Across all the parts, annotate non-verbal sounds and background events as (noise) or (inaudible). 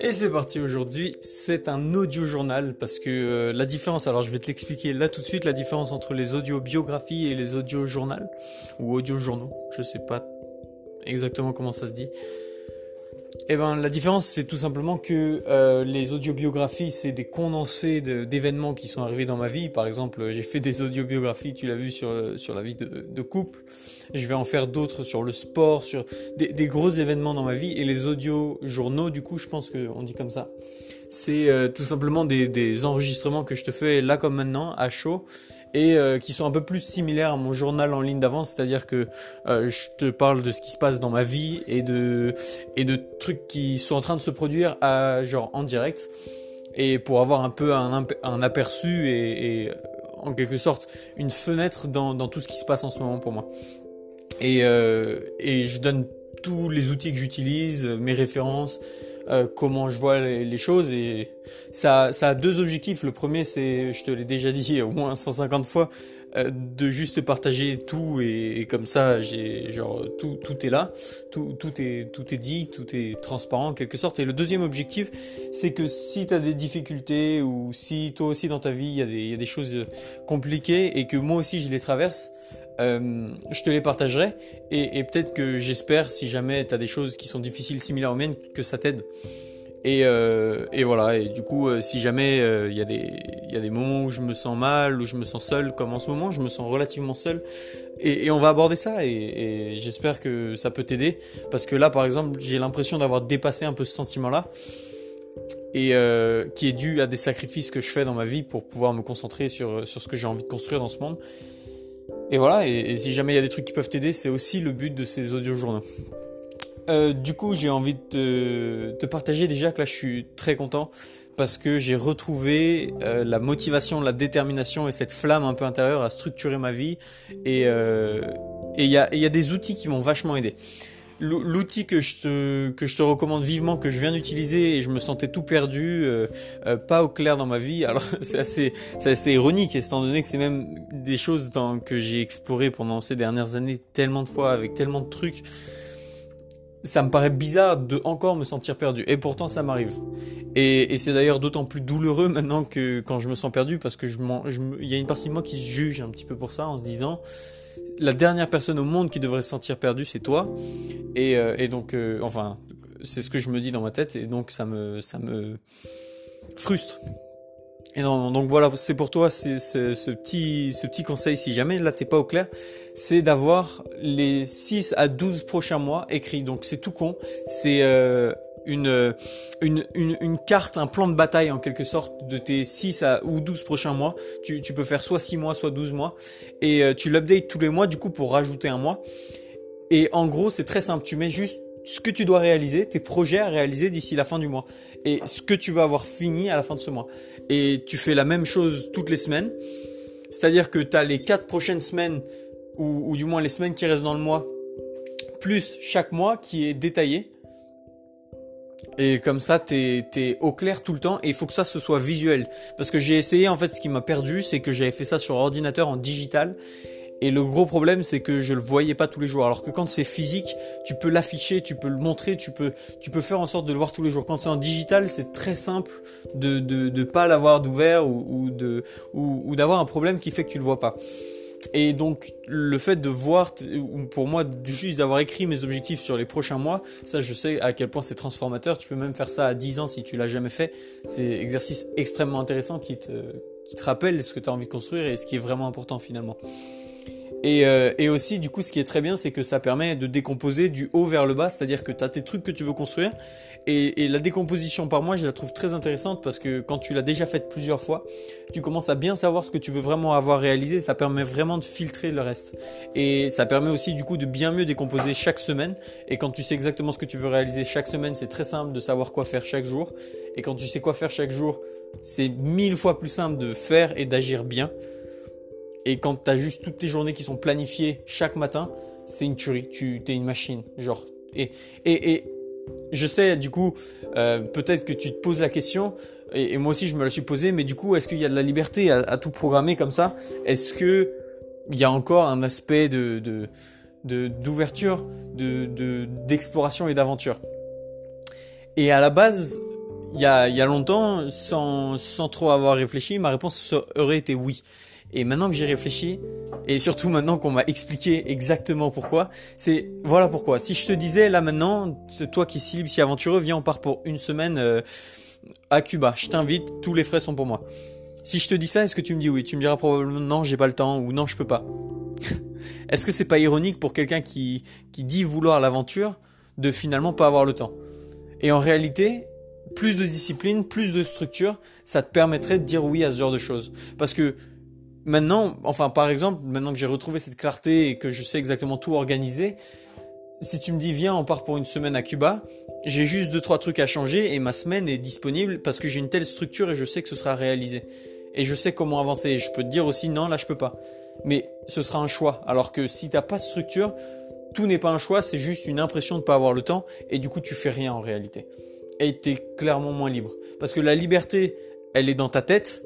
Et c'est parti aujourd'hui, c'est un audio journal parce que euh, la différence, alors je vais te l'expliquer là tout de suite, la différence entre les audio biographies et les audio journal ou audio journaux, je sais pas exactement comment ça se dit. Eh ben, la différence, c'est tout simplement que euh, les audiobiographies, c'est des condensés d'événements qui sont arrivés dans ma vie. Par exemple, j'ai fait des audiobiographies, tu l'as vu, sur, sur la vie de, couple. Je vais en faire d'autres sur le sport, sur des, gros événements dans ma vie. Et les audio-journaux, du coup, je pense qu'on dit comme ça. C'est euh, tout simplement des, des enregistrements que je te fais là comme maintenant, à chaud et euh, qui sont un peu plus similaires à mon journal en ligne d'avance, c'est-à-dire que euh, je te parle de ce qui se passe dans ma vie et de et de trucs qui sont en train de se produire genre en direct et pour avoir un peu un, aperçu et, et, en quelque sorte une fenêtre dans, dans tout ce qui se passe en ce moment pour moi. Et, euh, et je donne tous les outils que j'utilise, mes références, euh, comment je vois les, choses et ça, ça a deux objectifs. Le premier, c'est, je te l'ai déjà dit au moins 150 fois, euh, de juste partager tout et, comme ça, genre tout, tout est là, tout, tout est, tout est dit, tout est transparent en quelque sorte. Et le deuxième objectif, c'est que si tu as des difficultés ou si toi aussi dans ta vie il y, y a des choses compliquées et que moi aussi je les traverse, euh, je te les partagerai et, peut-être que j'espère, si jamais tu as des choses qui sont difficiles, similaires aux miennes, que ça t'aide. Et, euh, voilà, et du coup, euh, si jamais il y, a des moments où je me sens mal, où je me sens seul, comme en ce moment, je me sens relativement seul, et, on va aborder ça, et, j'espère que ça peut t'aider, parce que là, par exemple, j'ai l'impression d'avoir dépassé un peu ce sentiment-là, et qui est dû à des sacrifices que je fais dans ma vie pour pouvoir me concentrer sur, sur ce que j'ai envie de construire dans ce monde. Et voilà, et, si jamais il y a des trucs qui peuvent t'aider, c'est aussi le but de ces audio journaux. Euh, du coup, j'ai envie de te, partager déjà que là, je suis très content parce que j'ai retrouvé euh, la motivation, la détermination et cette flamme un peu intérieure à structurer ma vie. Et euh, il y a des outils qui m'ont vachement aidé l'outil que je te que je te recommande vivement que je viens d'utiliser et je me sentais tout perdu euh, euh, pas au clair dans ma vie. Alors (laughs) c'est assez c'est assez ironique étant donné que c'est même des choses que j'ai exploré pendant ces dernières années tellement de fois avec tellement de trucs ça me paraît bizarre de encore me sentir perdu. Et pourtant ça m'arrive. Et, et c'est d'ailleurs d'autant plus douloureux maintenant que quand je me sens perdu parce que je il y a une partie de moi qui se juge un petit peu pour ça en se disant la dernière personne au monde qui devrait se sentir perdu, c'est toi. Et, euh, donc, euh, enfin, c'est ce que je me dis dans ma tête, et donc ça me, ça me frustre. Et donc voilà, c'est pour toi ce, petit, ce petit conseil, si jamais là t'es pas au clair, c'est d'avoir les 6 à 12 prochains mois écrits. Donc c'est tout con, c'est euh, une, une, une, carte, un plan de bataille en quelque sorte de tes 6 à, ou 12 prochains mois. Tu, tu peux faire soit 6 mois, soit 12 mois. Et euh, tu l'updates tous les mois du coup pour rajouter un mois. Et en gros, c'est très simple. Tu mets juste ce que tu dois réaliser, tes projets à réaliser d'ici la fin du mois. Et ce que tu vas avoir fini à la fin de ce mois. Et tu fais la même chose toutes les semaines. C'est-à-dire que tu as les 4 prochaines semaines, ou, ou du moins les semaines qui restent dans le mois, plus chaque mois qui est détaillé. Et comme ça, t'es es au clair tout le temps et il faut que ça se soit visuel. Parce que j'ai essayé, en fait, ce qui m'a perdu, c'est que j'avais fait ça sur ordinateur en digital. Et le gros problème, c'est que je le voyais pas tous les jours. Alors que quand c'est physique, tu peux l'afficher, tu peux le montrer, tu peux, tu peux faire en sorte de le voir tous les jours. Quand c'est en digital, c'est très simple de, de, de pas l'avoir d'ouvert ou, ou de, ou, ou d'avoir un problème qui fait que tu le vois pas. Et donc le fait de voir, pour moi, juste d'avoir écrit mes objectifs sur les prochains mois, ça je sais à quel point c'est transformateur. Tu peux même faire ça à 10 ans si tu l'as jamais fait. C'est exercice extrêmement intéressant qui te, qui te rappelle ce que tu as envie de construire et ce qui est vraiment important finalement. Et, euh, et, aussi, du coup, ce qui est très bien, c'est que ça permet de décomposer du haut vers le bas, c'est-à-dire que tu as tes trucs que tu veux construire. Et, et, la décomposition par mois, je la trouve très intéressante parce que quand tu l'as déjà faite plusieurs fois, tu commences à bien savoir ce que tu veux vraiment avoir réalisé. Ça permet vraiment de filtrer le reste. Et ça permet aussi, du coup, de bien mieux décomposer chaque semaine. Et quand tu sais exactement ce que tu veux réaliser chaque semaine, c'est très simple de savoir quoi faire chaque jour. Et quand tu sais quoi faire chaque jour, c'est mille fois plus simple de faire et d'agir bien. Et quand tu as juste toutes tes journées qui sont planifiées chaque matin, c'est une tuerie. Tu es une machine. Genre. Et, et, et je sais, du coup, euh, peut-être que tu te poses la question, et, moi aussi je me la suis posée, mais du coup, est-ce qu'il y a de la liberté à, tout programmer comme ça? Est-ce que il y a encore un aspect de, de d'ouverture, de, d'exploration et d'aventure? Et à la base, il y a, y a longtemps, sans, sans trop avoir réfléchi, ma réponse aurait été oui. Et maintenant que j'ai réfléchi, et surtout maintenant qu'on m'a expliqué exactement pourquoi, c'est voilà pourquoi. Si je te disais là maintenant, toi qui es si libre, si aventureux, viens on part pour une semaine euh, à Cuba. Je t'invite, tous les frais sont pour moi. Si je te dis ça, est-ce que tu me dis oui? Tu me diras probablement non, j'ai pas le temps ou non, je peux pas. (laughs) est-ce que c'est pas ironique pour quelqu'un qui, qui dit vouloir l'aventure de finalement pas avoir le temps? Et en réalité, plus de discipline, plus de structure, ça te permettrait de dire oui à ce genre de choses. Parce que maintenant, enfin par exemple, maintenant que j'ai retrouvé cette clarté et que je sais exactement tout organiser, si tu me dis viens on part pour une semaine à Cuba, j'ai juste deux trois trucs à changer et ma semaine est disponible parce que j'ai une telle structure et je sais que ce sera réalisé. Et je sais comment avancer. je peux te dire aussi non là je peux pas. Mais ce sera un choix. Alors que si t'as pas de structure, tout n'est pas un choix, c'est juste une impression de pas avoir le temps et du coup tu fais rien en réalité. Et tu es clairement moins libre. Parce que la liberté, elle est dans ta tête,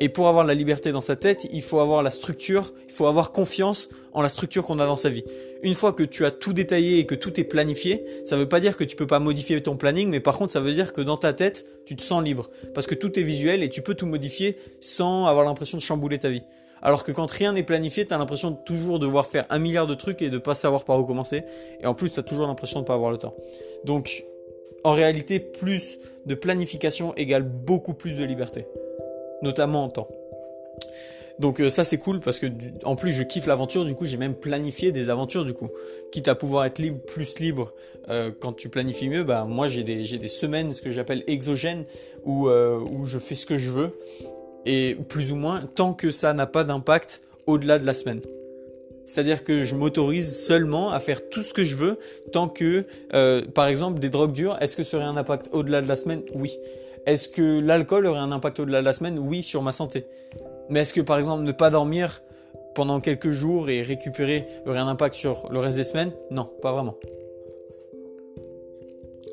et pour avoir la liberté dans sa tête, il faut avoir la structure, il faut avoir confiance en la structure qu'on a dans sa vie. Une fois que tu as tout détaillé et que tout est planifié, ça ne veut pas dire que tu peux pas modifier ton planning, mais par contre ça veut dire que dans ta tête, tu te sens libre. Parce que tout est visuel et tu peux tout modifier sans avoir l'impression de chambouler ta vie. Alors que quand rien n'est planifié, tu as l'impression de toujours devoir faire un milliard de trucs et de pas savoir par où commencer. Et en plus, tu as toujours l'impression de pas avoir le temps. Donc, en réalité, plus de planification égale beaucoup plus de liberté notamment en temps. Donc euh, ça c'est cool parce que en plus je kiffe l'aventure, du coup j'ai même planifié des aventures du coup. Quitte à pouvoir être libre, plus libre euh, quand tu planifies mieux, bah moi j'ai des, semaines, ce que j'appelle exogènes, où, euh, où je fais ce que je veux, et plus ou moins tant que ça n'a pas d'impact au-delà de la semaine. C'est-à-dire que je m'autorise seulement à faire tout ce que je veux tant que, par exemple, des drogues dures, est-ce que ça aurait un impact au-delà de la semaine? Oui. Est-ce que l'alcool aurait un impact au-delà de la semaine? Oui, sur ma santé. Mais est-ce que par exemple ne pas dormir pendant quelques jours et récupérer aurait un impact sur le reste des semaines? Non, pas vraiment.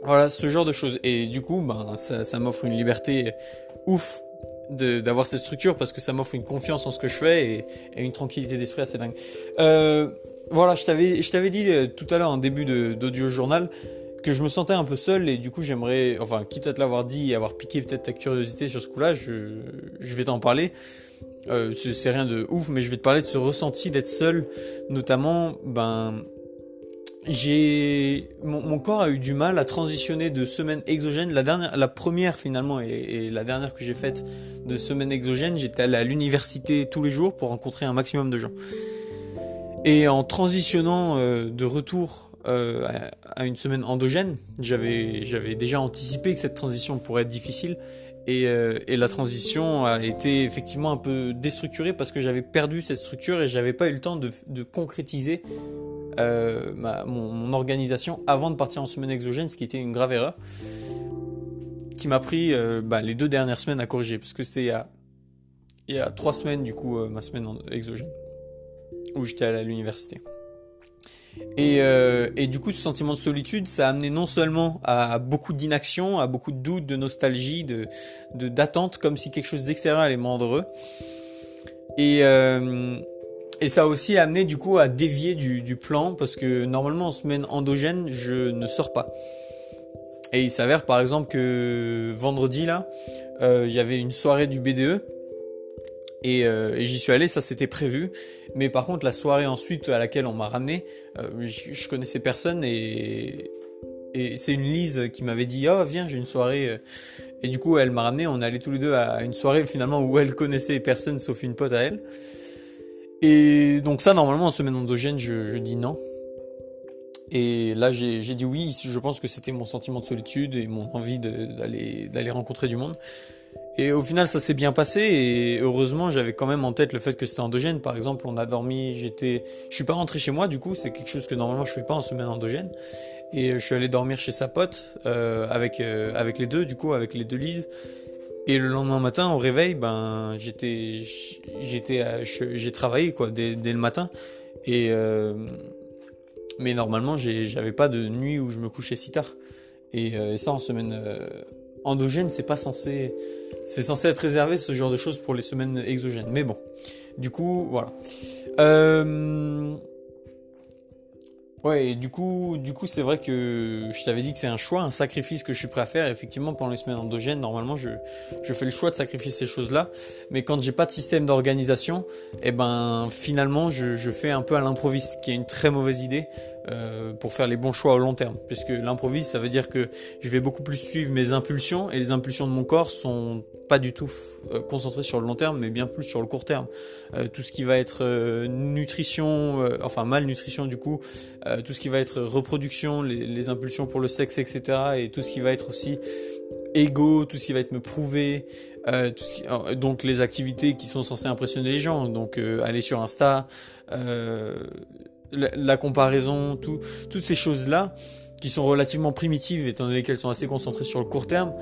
Voilà, ce genre de choses. Et du coup, ben, ça, m'offre une liberté ouf d'avoir cette structure parce que ça m'offre une confiance en ce que je fais et, une tranquillité d'esprit assez dingue. Euh, voilà, je t'avais dit euh, tout à l'heure en début d'audio journal que je me sentais un peu seul et du coup j'aimerais, enfin quitte à te l'avoir dit et avoir piqué peut-être ta curiosité sur ce coup-là, je, je vais t'en parler. Euh, c'est rien de ouf, mais je vais te parler de ce ressenti d'être seul, notamment, ben, j'ai mon, corps a eu du mal à transitionner de semaine exogène. La dernière, la première finalement et, et la dernière que j'ai faite de semaine exogène, j'étais allé à l'université tous les jours pour rencontrer un maximum de gens. Et en transitionnant euh, de retour euh, à une semaine endogène. J'avais, déjà anticipé que cette transition pourrait être difficile. Et, euh, et, la transition a été effectivement un peu déstructurée parce que j'avais perdu cette structure et j'avais pas eu le temps de, concrétiser euh, mon, organisation avant de partir en semaine exogène, ce qui était une grave erreur qui m'a pris bah, les deux dernières semaines à corriger parce que c'était il il y a trois semaines du coup ma semaine exogène où j'étais à l'université. Euh, et, du coup, ce sentiment de solitude, ça a amené non seulement à beaucoup d'inaction, à beaucoup de doutes, de nostalgie, de d'attente, comme si quelque chose d'extérieur allait me rendre heureux. Et, euh, et ça a aussi amené du coup à dévier du, du, plan, parce que normalement en semaine endogène, je ne sors pas. Et il s'avère par exemple que vendredi là, euh, il y avait une soirée du BDE euh, et, j'y suis allé, ça c'était prévu. Mais par contre, la soirée ensuite à laquelle on m'a ramené, euh, je, connaissais personne et, c'est une Lise qui m'avait dit oh viens j'ai une soirée. Et du coup elle m'a ramené on est allé tous les deux à une soirée finalement où elle connaissait personne sauf une pote à elle. Et donc ça normalement en semaine endogène je, dis non. Et là j'ai dit oui. Je pense que c'était mon sentiment de solitude et mon envie d'aller rencontrer du monde et au final, ça s'est bien passé et heureusement, j'avais quand même en tête le fait que c'était endogène. Par exemple, on a dormi, j'étais, je suis pas rentré chez moi, du coup, c'est quelque chose que normalement je fais pas en semaine endogène. Et je suis allé dormir chez sa pote euh, avec euh, avec les deux, du coup, avec les deux Lises. Et le lendemain matin, au réveil, ben j'étais j'étais j'ai travaillé quoi dès, dès, le matin et euh, mais normalement j'avais pas de nuit où je me couchais si tard. Et, et ça en semaine endogène, c'est pas censé c'est censé être réservé ce genre de choses pour les semaines exogènes. Mais bon, du coup, voilà. Euh, Ouais, et du coup, du coup, c'est vrai que je t'avais dit que c'est un choix, un sacrifice que je suis prêt à faire. Effectivement, pendant les semaines endogènes, normalement, je, je fais le choix de sacrifier ces choses-là. Mais quand j'ai pas de système d'organisation, eh ben, finalement, je, je fais un peu à l'improviste, qui est une très mauvaise idée. Euh, pour faire les bons choix au long terme. Puisque l'improvise, ça veut dire que je vais beaucoup plus suivre mes impulsions et les impulsions de mon corps sont pas du tout euh, concentrées sur le long terme, mais bien plus sur le court terme. Euh, tout ce qui va être nutrition, enfin malnutrition du coup, tout ce qui va être reproduction, les, impulsions pour le sexe, etc. Et tout ce qui va être aussi ego, tout ce qui va être me prouver, donc les activités qui sont censées impressionner les gens, donc aller sur Insta, la, comparaison, toutes ces choses-là, qui sont relativement primitives étant donné qu'elles sont assez concentrées sur le court terme,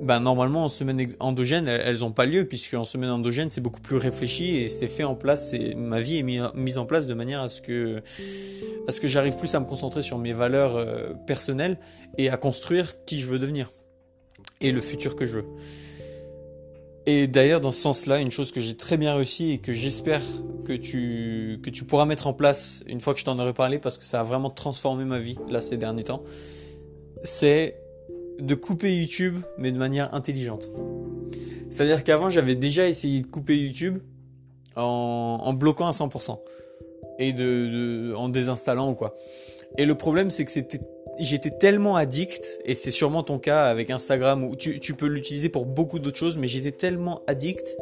ben normalement en semaine endogène elles n'ont pas lieu puisque en semaine endogène c'est beaucoup plus réfléchi et c'est fait en place et ma vie est mise en place de manière à ce que à ce que j'arrive plus à me concentrer sur mes valeurs euh, personnelles et à construire qui je veux devenir et le futur que je veux. Et d'ailleurs, dans ce sens-là, une chose que j'ai très bien réussi et que j'espère que tu, que tu pourras mettre en place une fois que je t'en aurai parlé, parce que ça a vraiment transformé ma vie, là, ces derniers temps, c'est de couper YouTube, mais de manière intelligente. C'est-à-dire qu'avant, j'avais déjà essayé de couper YouTube en, bloquant à 100%. Et de, en désinstallant ou quoi. Et le problème, c'est que j'étais tellement addict, et c'est sûrement ton cas avec Instagram, où tu peux l'utiliser pour beaucoup d'autres choses, mais j'étais tellement addict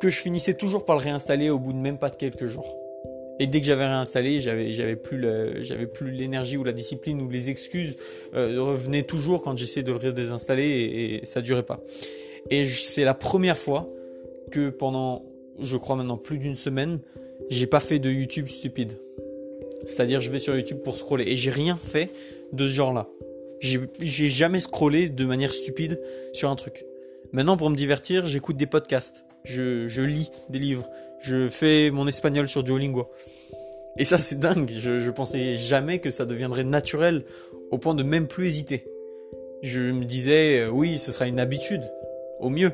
que je finissais toujours par le réinstaller au bout de même pas de quelques jours. Et dès que j'avais réinstallé, j'avais plus l'énergie ou la discipline ou les excuses euh, revenaient toujours quand j'essayais de le désinstaller et, et ça durait pas. Et c'est la première fois que pendant je crois maintenant plus d'une semaine, j'ai pas fait de YouTube stupide. C'est-à-dire, je vais sur YouTube pour scroller. Et j'ai rien fait de ce genre-là. J'ai jamais scrollé de manière stupide sur un truc. Maintenant, pour me divertir, j'écoute des podcasts. Je, lis des livres. Je fais mon espagnol sur Duolingo. Et ça, c'est dingue. Je, je pensais jamais que ça deviendrait naturel au point de même plus hésiter. Je me disais, euh, oui, ce sera une habitude, au mieux.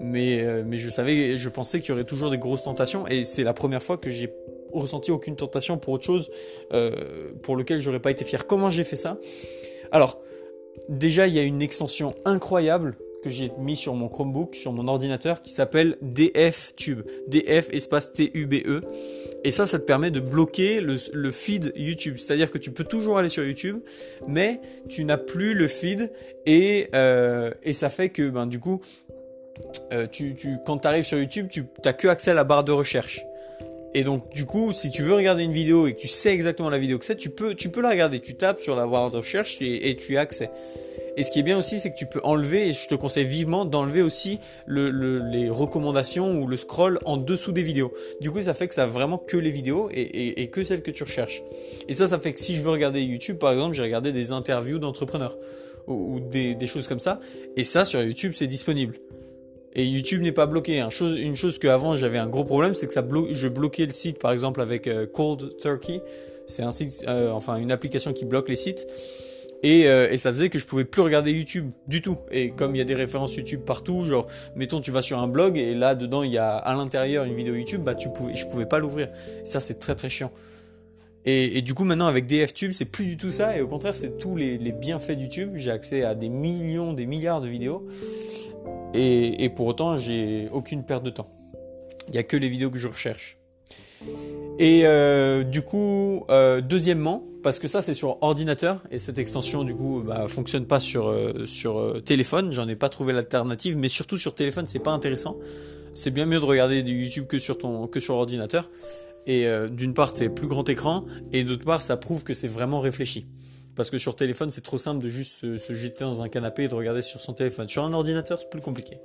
Mais, euh, mais je savais, je pensais qu'il y aurait toujours des grosses tentations. Et c'est la première fois que j'ai ressenti aucune tentation pour autre chose euh, pour lequel j'aurais pas été fier. Comment j'ai fait ça? Alors, déjà, il y a une extension incroyable que j'ai mis sur mon Chromebook, sur mon ordinateur, qui s'appelle DF Tube. DF espace T-U-B-E. Et ça, ça te permet de bloquer le, feed YouTube. C'est-à-dire que tu peux toujours aller sur YouTube, mais tu n'as plus le feed et, euh, et ça fait que, ben, du coup, euh, tu, quand tu arrives sur YouTube, tu n'as que accès à la barre de recherche. Et donc, du coup, si tu veux regarder une vidéo et que tu sais exactement la vidéo que c'est, tu peux, tu peux la regarder. Tu tapes sur la barre de recherche et, tu as accès. Et ce qui est bien aussi, c'est que tu peux enlever, et je te conseille vivement d'enlever aussi les recommandations ou le scroll en dessous des vidéos. Du coup, ça fait que ça a vraiment que les vidéos et, que celles que tu recherches. Et ça, ça fait que si je veux regarder YouTube, par exemple, j'ai regardé des interviews d'entrepreneurs ou, des, des choses comme ça. Et ça, sur YouTube, c'est disponible. Et YouTube n'est pas bloqué. Hein. Chose, une chose qu'avant j'avais un gros problème, c'est que ça je bloquais le site par exemple avec euh, Cold Turkey. C'est un site, euh, enfin une application qui bloque les sites. Et, euh, et, ça faisait que je pouvais plus regarder YouTube du tout. Et comme il y a des références YouTube partout, genre, mettons, tu vas sur un blog et là dedans il y a à l'intérieur une vidéo YouTube, bah tu pouvais, je pouvais pas l'ouvrir. Ça c'est très très chiant. Et, et, du coup maintenant avec DFTube c'est plus du tout ça et au contraire c'est tous les, bienfaits d'YouTube. J'ai accès à des millions, des milliards de vidéos. Et, pour autant, j'ai aucune perte de temps. Il n'y a que les vidéos que je recherche. Et euh, du coup, euh, deuxièmement, parce que ça c'est sur ordinateur et cette extension du coup bah, fonctionne pas sur euh, sur téléphone, j'en ai pas trouvé l'alternative, mais surtout sur téléphone c'est pas intéressant. C'est bien mieux de regarder du YouTube que sur ton que sur ordinateur. Et d'une part c'est plus grand écran et d'autre part ça prouve que c'est vraiment réfléchi. Parce que sur téléphone, c'est trop simple de juste se, jeter dans un canapé et de regarder sur son téléphone. Sur un ordinateur, c'est plus compliqué.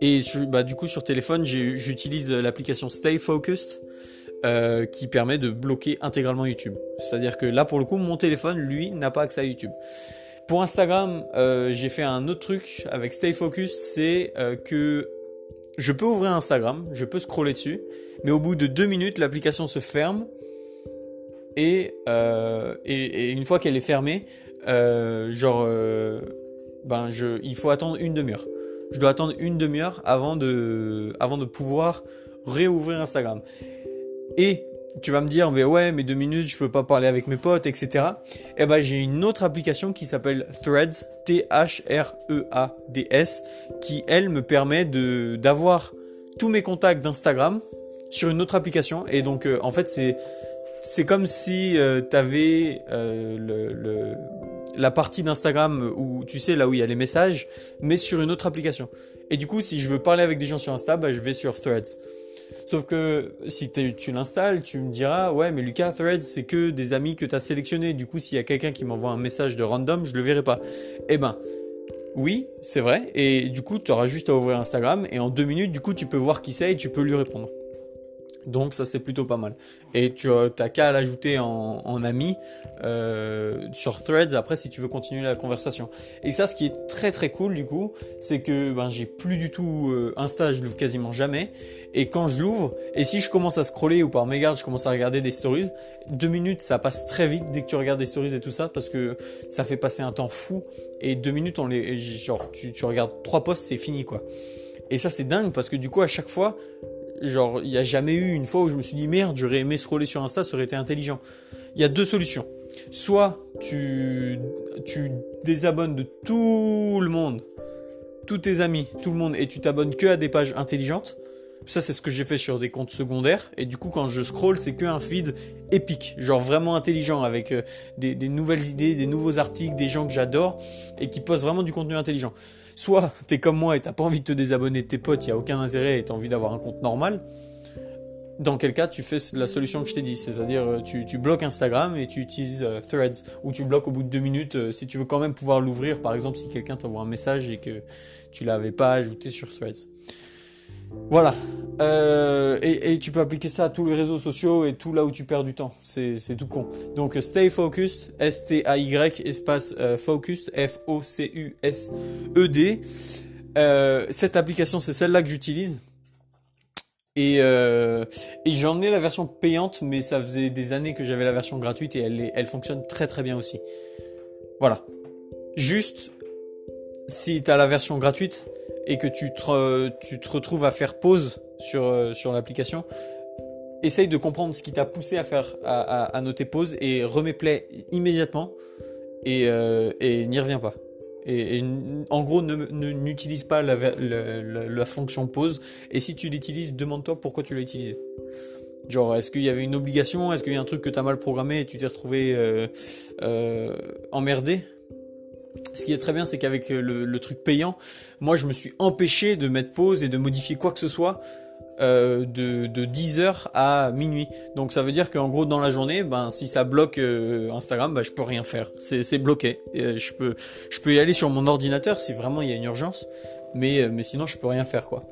Et bah, du coup, sur téléphone, j'utilise l'application Stay Focused euh, qui permet de bloquer intégralement YouTube. C'est-à-dire que là, pour le coup, mon téléphone, lui, n'a pas accès à YouTube. Pour Instagram, euh, j'ai fait un autre truc avec Stay Focused, c'est euh, que je peux ouvrir Instagram, je peux scroller dessus, mais au bout de deux minutes, l'application se ferme et, une fois qu'elle est fermée, genre, ben il faut attendre une demi-heure. Je dois attendre une demi-heure avant de, avant de pouvoir réouvrir Instagram. Et tu vas me dire, mais ouais, mais deux minutes, je peux pas parler avec mes potes, etc. Eh ben, j'ai une autre application qui s'appelle Threads, T-H-R-E-A-D-S, qui, elle, me permet de, d'avoir tous mes contacts d'Instagram sur une autre application. Et donc, euh, en fait, c'est, c'est comme si euh, tu avais euh, la partie d'Instagram où, tu sais, là où il y a les messages, mais sur une autre application. Et du coup, si je veux parler avec des gens sur Insta, bah, je vais sur Threads. Sauf que si tu l'installes, tu me diras, ouais, mais Lucas, Threads, c'est que des amis que tu as sélectionnés. Du coup, s'il y a quelqu'un qui m'envoie un message de random, je le verrai pas. Eh ben, oui, c'est vrai. Et du coup, tu auras juste à ouvrir Instagram et en deux minutes, du coup, tu peux voir qui c'est et tu peux lui répondre. Donc ça c'est plutôt pas mal. Et tu n'as qu'à l'ajouter en, ami euh, sur Threads après si tu veux continuer la conversation. Et ça ce qui est très très cool du coup, c'est que ben, j'ai plus du tout euh, Insta, je l'ouvre quasiment jamais. Et quand je l'ouvre, et si je commence à scroller ou par mégarde je commence à regarder des stories, deux minutes ça passe très vite dès que tu regardes des stories et tout ça parce que ça fait passer un temps fou. Et deux minutes on les, genre tu, tu regardes trois posts c'est fini quoi. Et ça c'est dingue parce que du coup à chaque fois Genre, il n'y a jamais eu une fois où je me suis dit merde, j'aurais aimé scroller sur Insta, ça aurait été intelligent. Il y a deux solutions. Soit tu, tu désabonnes de tout le monde, tous tes amis, tout le monde, et tu t'abonnes que à des pages intelligentes. Ça, c'est ce que j'ai fait sur des comptes secondaires. Et du coup, quand je scroll, c'est que un feed épique, genre vraiment intelligent, avec euh, des, des, nouvelles idées, des nouveaux articles, des gens que j'adore et qui postent vraiment du contenu intelligent. Soit t'es comme moi et t'as pas envie de te désabonner de tes potes, il a aucun intérêt et t'as envie d'avoir un compte normal. Dans quel cas tu fais la solution que je t'ai dit, c'est-à-dire euh, tu, tu, bloques Instagram et tu utilises euh, Threads, ou tu bloques au bout de deux minutes euh, si tu veux quand même pouvoir l'ouvrir, par exemple si quelqu'un t'envoie un message et que tu l'avais pas ajouté sur Threads. Voilà. Euh, et, tu peux appliquer ça à tous les réseaux sociaux et tout là où tu perds du temps. C'est tout con. Donc stay focused, S-T-A-Y, espace euh, focused, F-O-C-U-S-E-D. Euh, cette application, c'est celle-là que j'utilise. Et, et j'en ai la version payante, mais ça faisait des années que j'avais la version gratuite et elle, elle fonctionne très très bien aussi. Voilà. Juste, si tu as la version gratuite, et que tu te, retrouves à faire pause sur, euh, sur l'application, essaye de comprendre ce qui t'a poussé à faire à, à, noter pause et remets play immédiatement et, euh, et n'y reviens pas. Et, en gros, n'utilise pas la, la, fonction pause. Et si tu l'utilises, demande-toi pourquoi tu l'as utilisé. Genre, est-ce qu'il y avait une obligation? Est-ce qu'il y a un truc que tu as mal programmé et tu t'es retrouvé euh, emmerdé? Ce qui est très bien, c'est qu'avec euh, le, truc payant, moi je me suis empêché de mettre pause et de modifier quoi que ce soit euh, de, de 10h à minuit. Donc ça veut dire qu'en gros dans la journée, ben si ça bloque euh, Instagram, ben je peux rien faire. C'est bloqué. je peux je peux y aller sur mon ordinateur si vraiment il y a une urgence, mais mais sinon je peux rien faire quoi.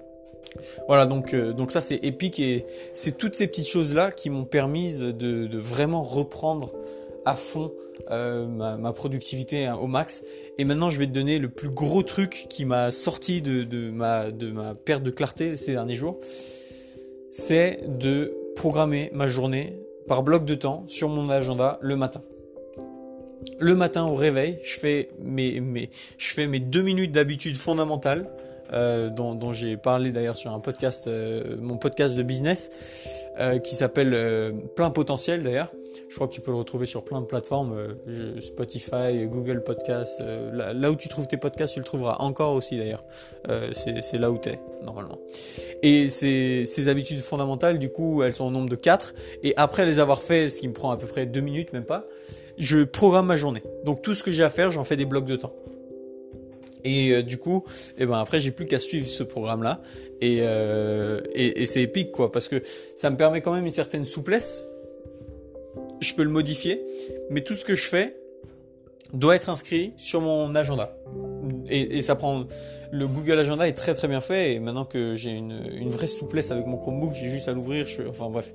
Voilà donc donc ça c'est épique et c'est toutes ces petites choses là qui m'ont permis de vraiment reprendre à fond euh, ma, productivité hein, au max. Et maintenant, je vais te donner le plus gros truc qui m'a sorti de, ma, de ma perte de clarté ces derniers jours. C'est de programmer ma journée par bloc de temps sur mon agenda le matin. Le matin au réveil, je fais mes, mes, je fais mes deux minutes d'habitude fondamentale. Euh, dont, j'ai parlé d'ailleurs sur un podcast, euh, mon podcast de business, qui s'appelle Plein Potentiel d'ailleurs. Je crois que tu peux le retrouver sur plein de plateformes, euh, Spotify, Google Podcast. Euh, là, où tu trouves tes podcasts, tu le trouveras encore aussi d'ailleurs. Euh, c'est là où tu es, normalement. Et ces, habitudes fondamentales, du coup, elles sont au nombre de 4. Et après les avoir fait, ce qui me prend à peu près 2 minutes, même pas, je programme ma journée. Donc tout ce que j'ai à faire, j'en fais des blocs de temps. Et du coup, et eh ben après j'ai plus qu'à suivre ce programme là et, et, et c'est épique quoi parce que ça me permet quand même une certaine souplesse je peux le modifier, mais tout ce que je fais doit être inscrit sur mon agenda. Et, ça prend. Le Google Agenda est très très bien fait et maintenant que j'ai une, vraie souplesse avec mon Chromebook, j'ai juste à l'ouvrir. Enfin bref.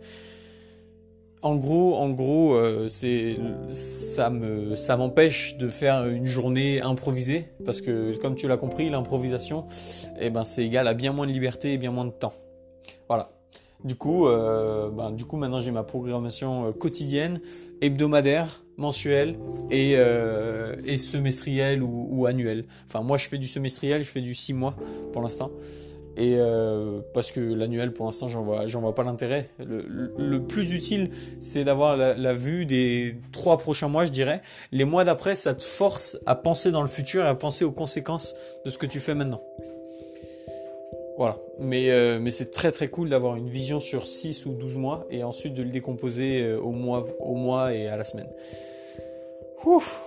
En gros, en gros, euh, c'est ça me ça m'empêche de faire une journée improvisée parce que comme tu l'as compris, l'improvisation, eh ben c'est égal à bien moins de liberté et bien moins de temps. Du coup, euh, ben, du coup, maintenant j'ai ma programmation euh, quotidienne, hebdomadaire, mensuelle et, euh, semestrielle ou, annuelle. Enfin, moi je fais du semestriel, je fais du 6 mois pour l'instant. Et parce que l'annuel, pour l'instant, j'en vois, vois pas l'intérêt. Le, plus utile, c'est d'avoir la, vue des trois prochains mois, je dirais. Les mois d'après, ça te force à penser dans le futur et à penser aux conséquences de ce que tu fais maintenant. Voilà. Mais, euh, mais c'est très très cool d'avoir une vision sur 6 ou 12 mois et ensuite de le décomposer euh, au mois, au mois et à la semaine. Ouf.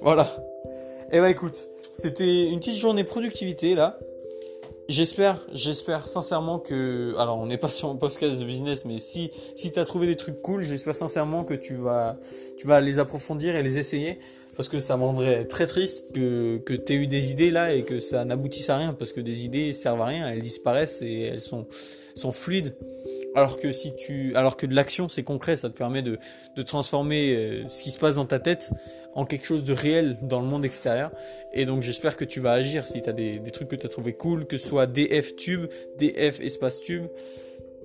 Voilà. Eh ben écoute, c'était une petite journée productivité là. J'espère, j'espère sincèrement que, alors on n'est pas (laughs) sur un podcast de business, mais si si t'as trouvé des trucs cool, j'espère sincèrement que tu vas tu vas les approfondir et les essayer, parce que ça me rendrait très triste que que t'aies eu des idées là et que ça n'aboutisse à rien, parce que des idées servent à rien, elles disparaissent et elles sont sont fluides. Alors que si tu, alors que de l'action, c'est concret, ça te permet de, de transformer euh, ce qui se passe dans ta tête en quelque chose de réel dans le monde extérieur. Et donc j'espère que tu vas agir si tu as des, des, trucs que tu as trouvé cool, que ce soit DF Tube, DF Espace Tube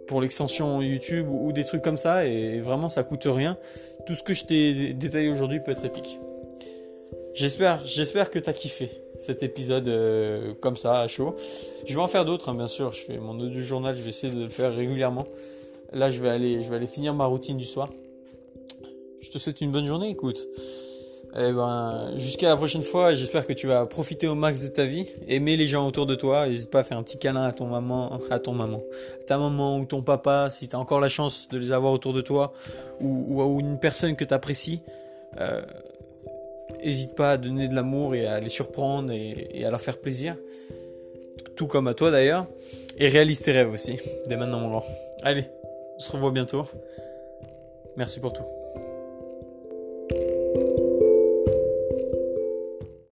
pour l'extension YouTube ou, des trucs comme ça. Et vraiment, ça coûte rien. Tout ce que je t'ai détaillé aujourd'hui peut être épique. J'espère, j'espère que tu as kiffé cet épisode euh, comme ça, à chaud. Je vais en faire d'autres, hein, bien sûr. Je fais mon audio journal, je vais essayer de le faire régulièrement. Là, je vais aller, je vais aller finir ma routine du soir. Je te souhaite une bonne journée, écoute. Eh ben, jusqu'à la prochaine fois, j'espère que tu vas profiter au max de ta vie, aimer les gens autour de toi, n'hésite pas à faire un petit câlin à ton maman, à ton maman, à ta maman ou ton papa, si tu as encore la chance de les avoir autour de toi, ou, ou, une personne que tu apprécies. Euh, N'hésite pas à donner de l'amour et à les surprendre et, à leur faire plaisir. Tout comme à toi d'ailleurs. Et réalise tes rêves aussi, dès maintenant mon grand. Allez, on se revoit bientôt. Merci pour tout.